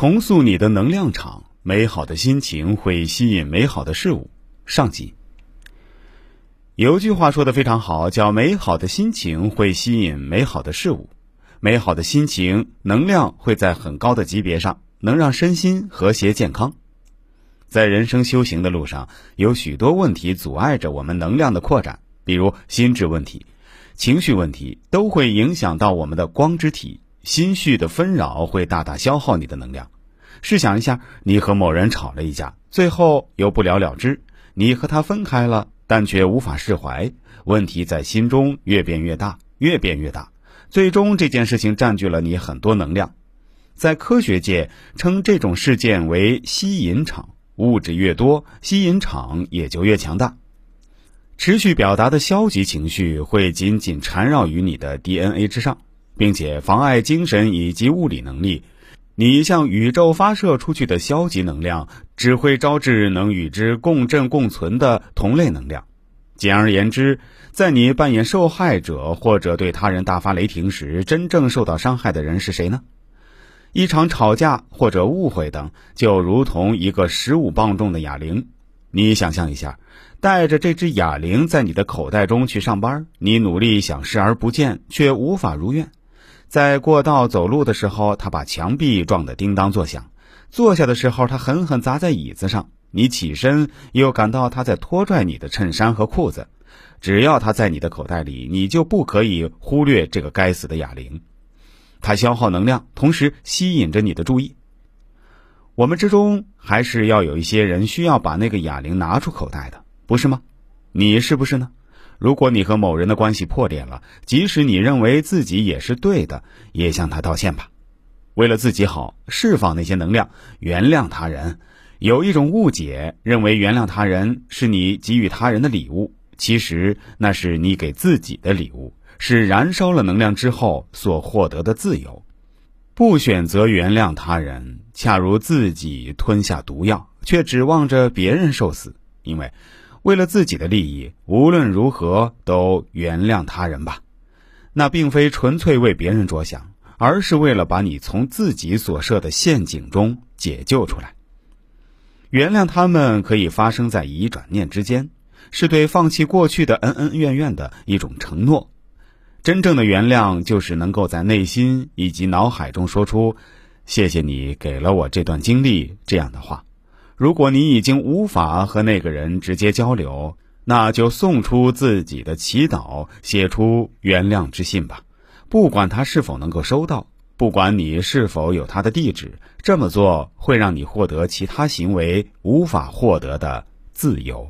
重塑你的能量场，美好的心情会吸引美好的事物。上集有句话说的非常好，叫“美好的心情会吸引美好的事物”。美好的心情能量会在很高的级别上，能让身心和谐健康。在人生修行的路上，有许多问题阻碍着我们能量的扩展，比如心智问题、情绪问题，都会影响到我们的光之体。心绪的纷扰会大大消耗你的能量。试想一下，你和某人吵了一架，最后又不了了之，你和他分开了，但却无法释怀，问题在心中越变越大，越变越大，最终这件事情占据了你很多能量。在科学界称这种事件为吸引场，物质越多，吸引场也就越强大。持续表达的消极情绪会紧紧缠绕于你的 DNA 之上。并且妨碍精神以及物理能力，你向宇宙发射出去的消极能量，只会招致能与之共振共存的同类能量。简而言之，在你扮演受害者或者对他人大发雷霆时，真正受到伤害的人是谁呢？一场吵架或者误会等，就如同一个十五磅重的哑铃。你想象一下，带着这只哑铃在你的口袋中去上班，你努力想视而不见，却无法如愿。在过道走路的时候，他把墙壁撞得叮当作响；坐下的时候，他狠狠砸在椅子上。你起身，又感到他在拖拽你的衬衫和裤子。只要他在你的口袋里，你就不可以忽略这个该死的哑铃。它消耗能量，同时吸引着你的注意。我们之中还是要有一些人需要把那个哑铃拿出口袋的，不是吗？你是不是呢？如果你和某人的关系破裂了，即使你认为自己也是对的，也向他道歉吧。为了自己好，释放那些能量，原谅他人。有一种误解，认为原谅他人是你给予他人的礼物，其实那是你给自己的礼物，是燃烧了能量之后所获得的自由。不选择原谅他人，恰如自己吞下毒药，却指望着别人受死，因为。为了自己的利益，无论如何都原谅他人吧。那并非纯粹为别人着想，而是为了把你从自己所设的陷阱中解救出来。原谅他们可以发生在一转念之间，是对放弃过去的恩恩怨怨的一种承诺。真正的原谅，就是能够在内心以及脑海中说出“谢谢你给了我这段经历”这样的话。如果你已经无法和那个人直接交流，那就送出自己的祈祷，写出原谅之信吧。不管他是否能够收到，不管你是否有他的地址，这么做会让你获得其他行为无法获得的自由。